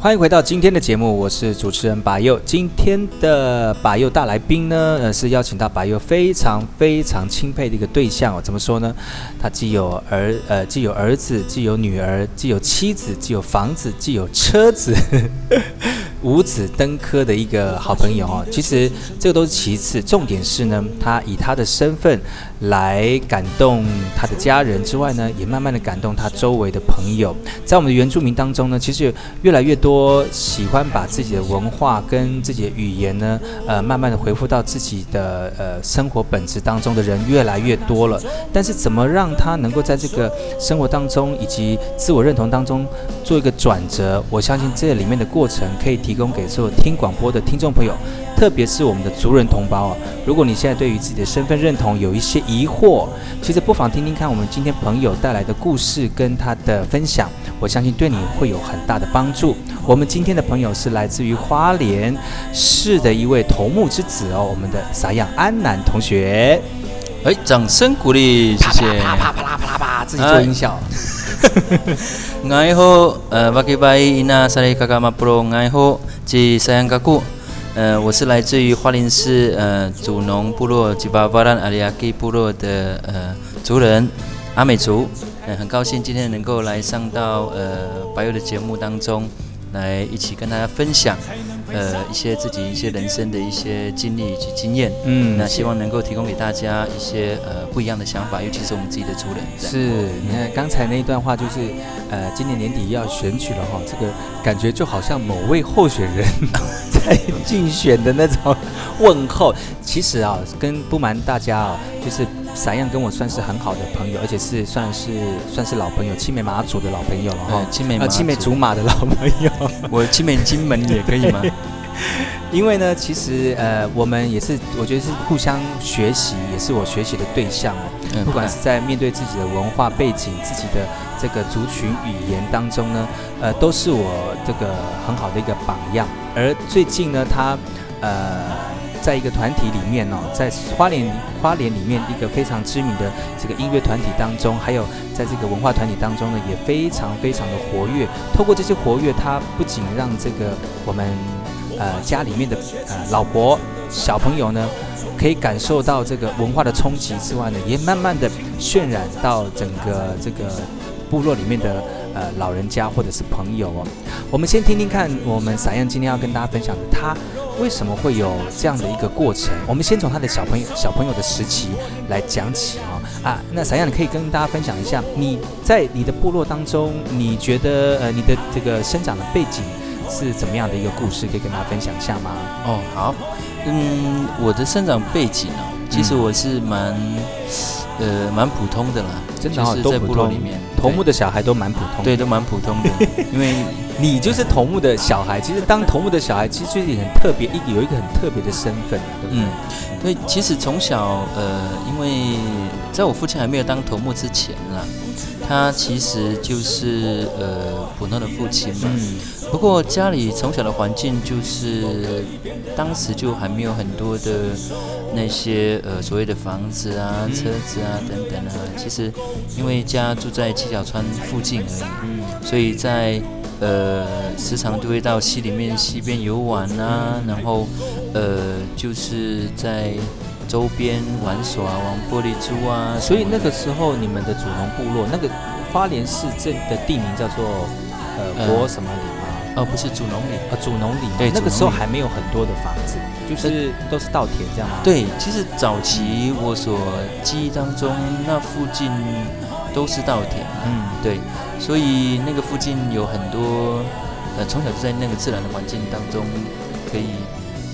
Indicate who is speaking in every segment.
Speaker 1: 欢迎回到今天的节目，我是主持人把佑。今天的把佑大来宾呢，呃，是邀请到把佑非常非常钦佩的一个对象哦。怎么说呢？他既有儿呃，既有儿子，既有女儿，既有妻子，既有房子，既有车子。五子登科的一个好朋友哦，其实这个都是其次，重点是呢，他以他的身份来感动他的家人之外呢，也慢慢的感动他周围的朋友。在我们的原住民当中呢，其实越来越多喜欢把自己的文化跟自己的语言呢，呃，慢慢的回复到自己的呃生活本质当中的人越来越多了。但是怎么让他能够在这个生活当中以及自我认同当中做一个转折？我相信这里面的过程可以提供给所有听广播的听众朋友，特别是我们的族人同胞啊。如果你现在对于自己的身份认同有一些疑惑，其实不妨听听看我们今天朋友带来的故事跟他的分享，我相信对你会有很大的帮助。我们今天的朋友是来自于花莲市的一位头目之子哦，我们的撒样安南同学。
Speaker 2: 哎，掌声鼓励，谢谢。
Speaker 1: 啪啪啪啪啪啪啪，自己做音效。
Speaker 2: 爱好，呃，巴基巴伊那萨里卡卡马布隆，爱好及撒样嘎古，呃，我是来自于花莲市呃祖农部落吉巴巴兰阿里亚基部落的呃族人阿美族，呃，很高兴今天能够来上到呃把右的节目当中。来一起跟大家分享，呃，一些自己一些人生的一些经历以及经验，嗯，那希望能够提供给大家一些呃不一样的想法，尤其是我们自己的族人。
Speaker 1: 是，你看刚才那一段话，就是呃，今年年底要选举了哈，这个感觉就好像某位候选人 在竞选的那种问候。其实啊，跟不瞒大家啊，就是。撒样跟我算是很好的朋友，而且是算是算是老朋友，青梅马祖的老朋友了哈。
Speaker 2: 青梅
Speaker 1: 青梅竹马的老朋友，
Speaker 2: 我青梅金门也可以吗？
Speaker 1: 因为呢，其实呃，我们也是，我觉得是互相学习，也是我学习的对象哦。嗯、不管是在面对自己的文化背景、自己的这个族群语言当中呢，呃，都是我这个很好的一个榜样。而最近呢，他呃。在一个团体里面哦，在花莲花莲里面一个非常知名的这个音乐团体当中，还有在这个文化团体当中呢，也非常非常的活跃。透过这些活跃，他不仅让这个我们呃家里面的呃老婆小朋友呢，可以感受到这个文化的冲击之外呢，也慢慢的渲染到整个这个部落里面的呃老人家或者是朋友哦。我们先听听看，我们撒样今天要跟大家分享的他。为什么会有这样的一个过程？我们先从他的小朋友小朋友的时期来讲起哦。啊，那撒样你可以跟大家分享一下，你在你的部落当中，你觉得呃你的这个生长的背景是怎么样的一个故事，可以跟大家分享一下吗？
Speaker 2: 哦，好，嗯，我的生长背景哦，其实我是蛮、嗯、呃蛮普通的啦，
Speaker 1: 真的是在部落里面，头目的小孩都蛮普通的，
Speaker 2: 对，都蛮普通的，因为。
Speaker 1: 你就是头目的小孩，其实当头目的小孩，其实就是很特别，一有一个很特别的身份，对不对？嗯，
Speaker 2: 所以其实从小，呃，因为在我父亲还没有当头目之前呢，他其实就是呃普通的父亲嘛。嗯。不过家里从小的环境就是，当时就还没有很多的那些呃所谓的房子啊、车子啊等等啊。其实因为家住在七角川附近而已，嗯，所以在。呃，时常都会到溪里面、溪边游玩啊，然后，呃，就是在周边玩耍、玩玻璃珠啊。
Speaker 1: 所以那个时候，你们的祖农部落，那个花莲市镇的地名叫做呃国什么里吗？
Speaker 2: 呃，不是祖农里，
Speaker 1: 呃，祖农里。对，那个时候还没有很多的房子，就是都是稻田这样吗？
Speaker 2: 对，其实早期我所记忆当中，那附近都是稻田。嗯，对。所以那个附近有很多，呃，从小就在那个自然的环境当中，可以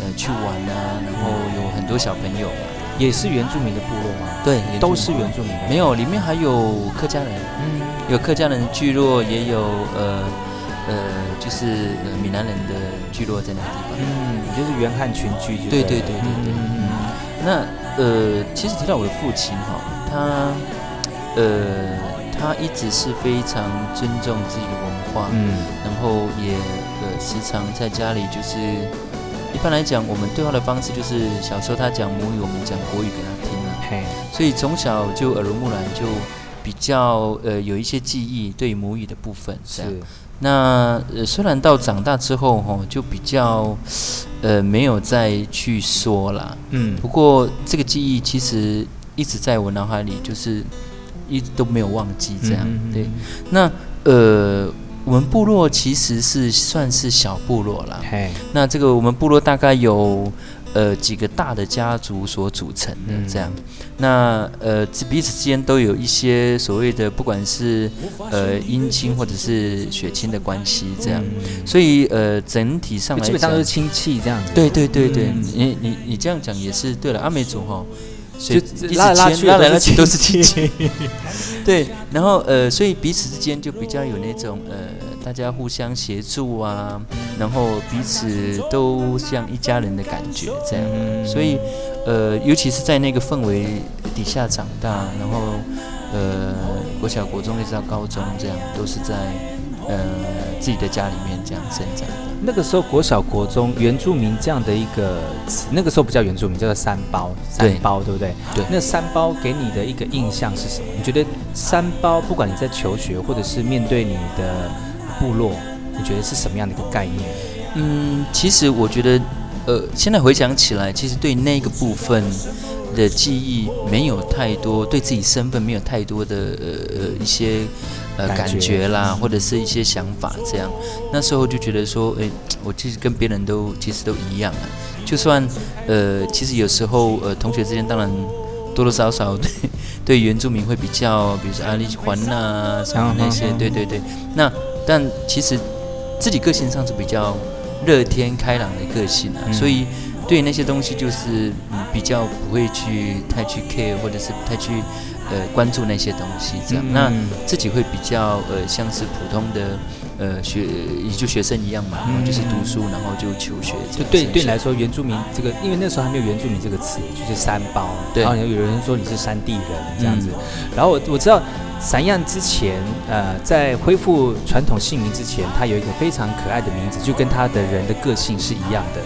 Speaker 2: 呃去玩啊，然后有很多小朋友。
Speaker 1: 也是原住民的部落吗？
Speaker 2: 对，
Speaker 1: 都是原住民。
Speaker 2: 没有，里面还有客家人，嗯，有客家人的聚落，也有呃呃，就是呃闽南人的聚落在那个地方。
Speaker 1: 嗯，就是原汉群聚就对。
Speaker 2: 对对对对对。嗯，那呃，其实提到我的父亲哈，他呃，他一直是非常尊重自己的文化，嗯，然后也呃时常在家里就是。一般来讲，我们对话的方式就是小时候他讲母语，我们讲国语给他听了。嘿，所以从小就耳濡目染，就比较呃有一些记忆对母语的部分。这样。是。那呃虽然到长大之后哈，就比较呃没有再去说了。嗯。不过这个记忆其实一直在我脑海里，就是一直都没有忘记这样。嗯嗯嗯对。那呃。我们部落其实是算是小部落啦。嘿，那这个我们部落大概有呃几个大的家族所组成的这样。嗯、那呃彼此之间都有一些所谓的不管是呃姻亲或者是血亲的关系这样。嗯、所以呃整体上来讲，基本上都是亲戚这样子。对对对对，嗯、你你你这样讲也是对了。阿美族哈。所以拉来拉去，拉来拉去都是亲戚。对，然后呃，所以彼此之间就比较有那种呃，大家互相协助啊，然后彼此都像一家人的感觉这样。所以呃，尤其是在那个氛围底下长大，然后呃，国小、国中一直到高中这样，都是在呃自己的家里面这样生长。
Speaker 1: 那个时候，国小、国中，原住民这样的一个词，那个时候不叫原住民，叫做三包，三包，对，对不对？对。那三包给你的一个印象是什么？你觉得三包，不管你在求学，或者是面对你的部落，你觉得是什么样的一个概念？
Speaker 2: 嗯，其实我觉得，呃，现在回想起来，其实对那个部分的记忆没有太多，对自己身份没有太多的呃一些。呃，感觉，啦，或者是一些想法，这样，那时候就觉得说，哎，我其实跟别人都其实都一样啊。就算呃，其实有时候呃，同学之间当然多多少少 对对原住民会比较，比如说阿里环呐什么那些，对对对。那但其实自己个性上是比较乐天开朗的个性啊，嗯、所以对那些东西就是嗯比较不会去太去 care，或者是太去。呃，关注那些东西，这样，嗯、那自己会比较呃，像是普通的呃学，也就学生一样嘛，嗯、就是读书，然后就求学。就
Speaker 1: 对对你来说，原住民这个，因为那时候还没有原住民这个词，就是山包。对。然后有人说你是山地人这样子。嗯、然后我我知道，山样之前呃，在恢复传统姓名之前，他有一个非常可爱的名字，就跟他的人的个性是一样的。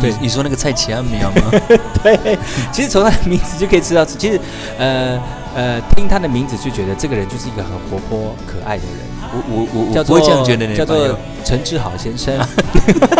Speaker 2: 对，你说那个蔡奇安苗吗？
Speaker 1: 对，其实从他的名字就可以知道，其实，呃呃，听他的名字就觉得这个人就是一个很活泼可爱的人。
Speaker 2: 我我我我不会这样觉得，
Speaker 1: 叫做陈志豪先生，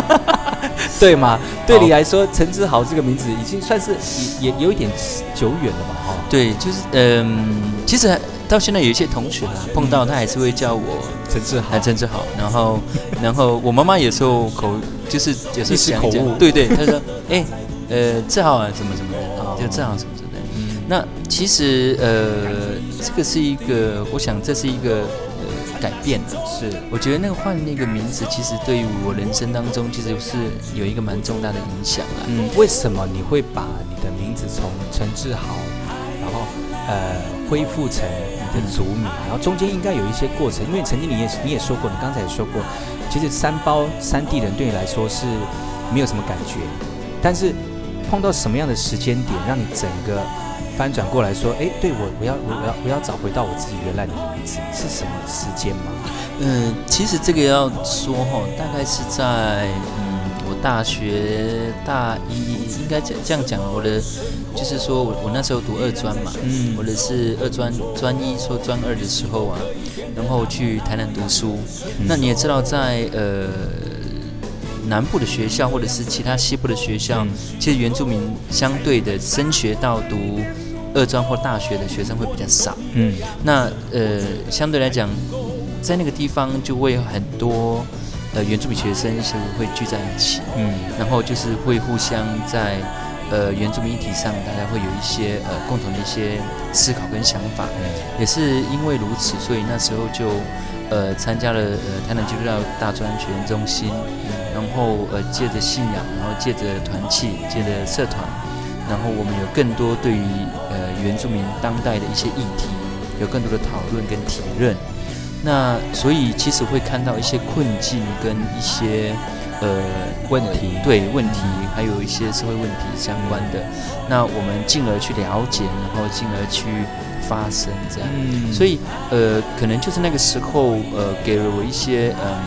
Speaker 1: 对吗？对你来说，陈志豪这个名字已经算是也也有一点久远了嘛？哈，
Speaker 2: 对，就是嗯，其实到现在有一些同学啊，碰到他还是会叫我陈志豪，陈志豪。然后 然后我妈妈有时候口。就是就是讲讲，对对，他说，哎，呃，志豪啊，什么什么的，就志豪什么什么的。嗯，那其实呃，这个是一个，我想这是一个呃改变的。是，我觉得那个换那个名字，其实对于我人生当中，其实是有一个蛮重大的影响啊。
Speaker 1: 嗯，为什么你会把你的名字从陈志豪，呃恢复成你的族名，然后中间应该有一些过程，因为曾经你也你也说过，你刚才也说过。其实三胞三地人对你来说是没有什么感觉，但是碰到什么样的时间点，让你整个翻转过来说，哎，对我我要我要我要找回到我自己原来的名字，是什么时间吗？
Speaker 2: 嗯，其实这个要说哈，大概是在嗯我大学大一，应该这这样讲，我的就是说我我那时候读二专嘛，嗯，我的是二专专一说专二的时候啊。然后去台南读书，嗯、那你也知道在，在呃南部的学校或者是其他西部的学校，嗯、其实原住民相对的升学到读二专或大学的学生会比较少。嗯，那呃相对来讲，在那个地方就会有很多呃原住民学生是会聚在一起。嗯，然后就是会互相在。呃，原住民议题上，大家会有一些呃共同的一些思考跟想法，嗯、也是因为如此，所以那时候就呃参加了呃台南基督教大专学院中心，嗯、然后呃借着信仰，然后借着团契，借着社团，然后我们有更多对于呃原住民当代的一些议题，有更多的讨论跟体认。那所以其实会看到一些困境跟一些呃
Speaker 1: 问题，
Speaker 2: 对问题，还有一些社会问题相关的。那我们进而去了解，然后进而去发生，这样。嗯、所以呃，可能就是那个时候呃，给了我一些嗯、呃、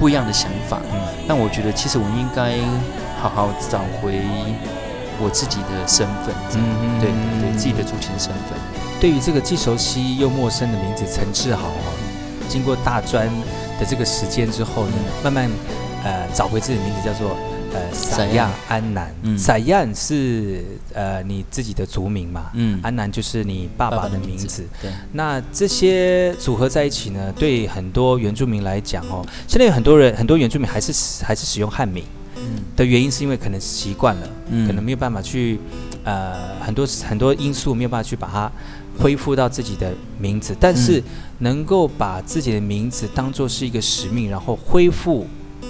Speaker 2: 不一样的想法。嗯，但我觉得其实我应该好好找回我自己的身份，嗯，对对对，自己的族群身份。
Speaker 1: 对于这个既熟悉又陌生的名字陈志豪哦。经过大专的这个时间之后呢，慢慢呃找回自己的名字，叫做呃撒亚安南。撒亚、嗯、是呃你自己的族名嘛？嗯，安南就是你爸爸的名字。名字对，那这些组合在一起呢，对很多原住民来讲哦，现在有很多人很多原住民还是还是使用汉名。嗯，的原因是因为可能习惯了，嗯、可能没有办法去呃很多很多因素没有办法去把它。恢复到自己的名字，但是能够把自己的名字当做是一个使命，然后恢复，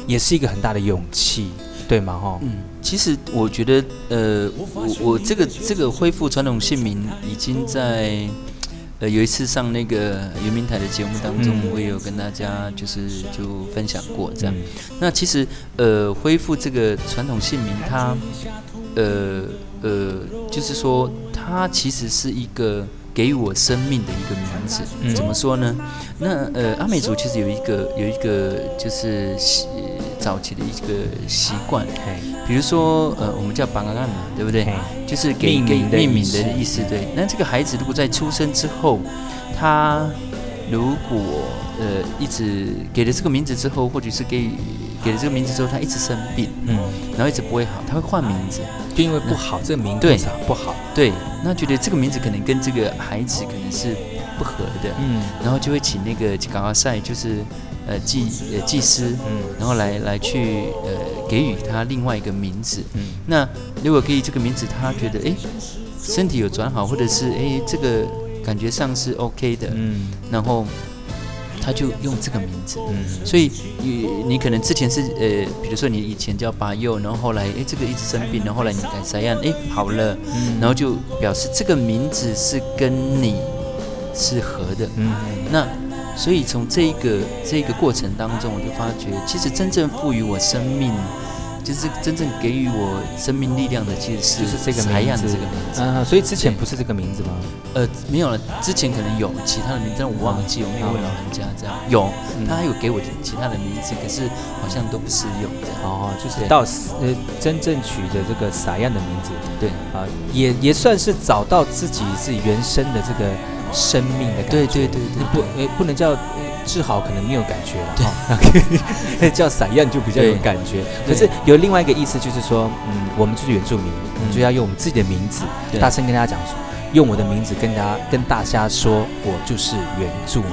Speaker 1: 也是一个很大的勇气，对吗？哈，嗯，
Speaker 2: 其实我觉得，呃，我我这个这个恢复传统姓名，已经在呃有一次上那个圆明台的节目当中，我也有跟大家就是就分享过这样。嗯、那其实呃恢复这个传统姓名，它呃呃就是说，它其实是一个。给予我生命的一个名字，嗯、怎么说呢？那呃，阿美族其实有一个有一个就是习早期的一个习惯，比如说呃，我们叫巴嘎干嘛，对不对？就是给给命名的意思，对。那这个孩子如果在出生之后，他如果呃一直给了这个名字之后，或者是给给了这个名字之后，他一直生病，嗯，然后一直不会好，他会换名字。
Speaker 1: 就因为不好，这个名字
Speaker 2: 对。
Speaker 1: 不好，
Speaker 2: 对，那觉得这个名字可能跟这个孩子可能是不合的，嗯，然后就会请那个吉嘎瓦赛，就是呃祭呃祭司，嗯，然后来来去呃给予他另外一个名字，嗯，那如果给予这个名字，他觉得哎身体有转好，或者是哎这个感觉上是 OK 的，嗯，然后。他就用这个名字，嗯，所以你你可能之前是呃，比如说你以前叫巴佑，然后后来哎这个一直生病，然后后来你改啥样，哎好了，嗯，然后就表示这个名字是跟你是合的，嗯，那所以从这一个这一个过程当中，我就发觉其实真正赋予我生命。就是真正给予我生命力量的，其实是就是这个名字，这个名字。
Speaker 1: 嗯，所以之前不是这个名字吗？
Speaker 2: 呃，没有了，之前可能有其他的名字，但我忘记有没有问老人家这样。有，他还有给我其他的名字，可是好像都不适用的。
Speaker 1: 哦，就是到呃真正取的这个啥样的名字？
Speaker 2: 对
Speaker 1: 啊，也也算是找到自己自己原生的这个生命的感觉。
Speaker 2: 对对对对，
Speaker 1: 不诶不能叫。治好可能没有感觉了，对，叫散样就比较有感觉。可是有另外一个意思，就是说，嗯，我们就是原住民，我们就要用我们自己的名字，大声跟大家讲，用我的名字跟大家跟大家说，我就是原住民。